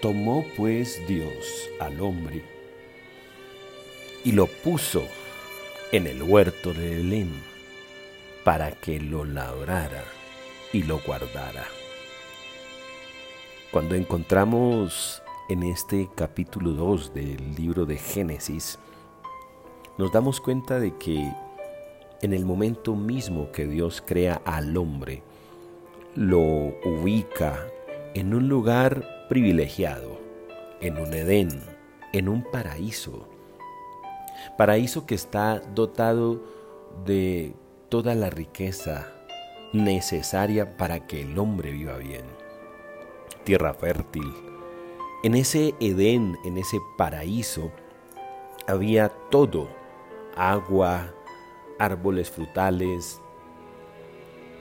Tomó pues Dios al hombre y lo puso en el huerto de Elén para que lo labrara y lo guardara. Cuando encontramos en este capítulo 2 del libro de Génesis, nos damos cuenta de que en el momento mismo que Dios crea al hombre, lo ubica en un lugar privilegiado, en un Edén, en un paraíso. Paraíso que está dotado de toda la riqueza necesaria para que el hombre viva bien. Tierra fértil. En ese Edén, en ese paraíso, había todo. Agua, árboles frutales,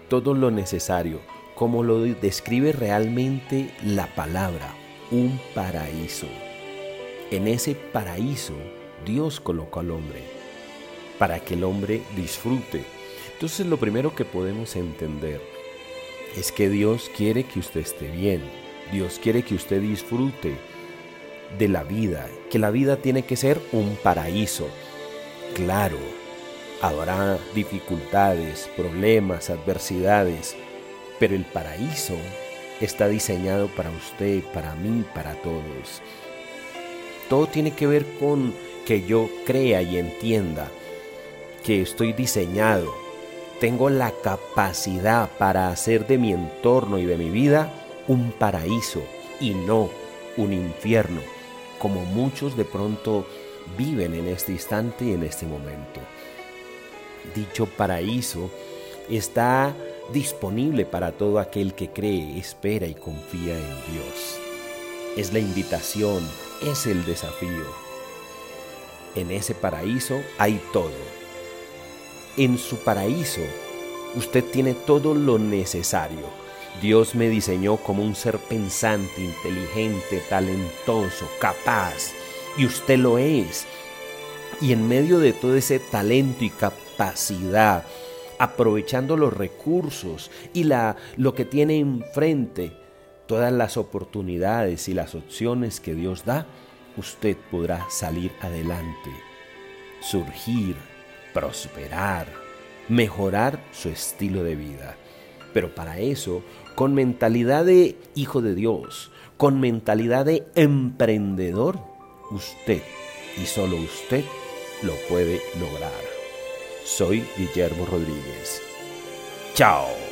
todo lo necesario, como lo describe realmente la palabra, un paraíso. En ese paraíso Dios colocó al hombre para que el hombre disfrute. Entonces lo primero que podemos entender es que Dios quiere que usted esté bien, Dios quiere que usted disfrute de la vida, que la vida tiene que ser un paraíso. Claro, Habrá dificultades, problemas, adversidades, pero el paraíso está diseñado para usted, para mí, para todos. Todo tiene que ver con que yo crea y entienda que estoy diseñado, tengo la capacidad para hacer de mi entorno y de mi vida un paraíso y no un infierno, como muchos de pronto viven en este instante y en este momento dicho paraíso está disponible para todo aquel que cree, espera y confía en Dios. Es la invitación, es el desafío. En ese paraíso hay todo. En su paraíso usted tiene todo lo necesario. Dios me diseñó como un ser pensante, inteligente, talentoso, capaz. Y usted lo es. Y en medio de todo ese talento y capacidad, aprovechando los recursos y la, lo que tiene enfrente, todas las oportunidades y las opciones que Dios da, usted podrá salir adelante, surgir, prosperar, mejorar su estilo de vida. Pero para eso, con mentalidad de hijo de Dios, con mentalidad de emprendedor, usted y solo usted lo puede lograr. Soy Guillermo Rodríguez. Chao.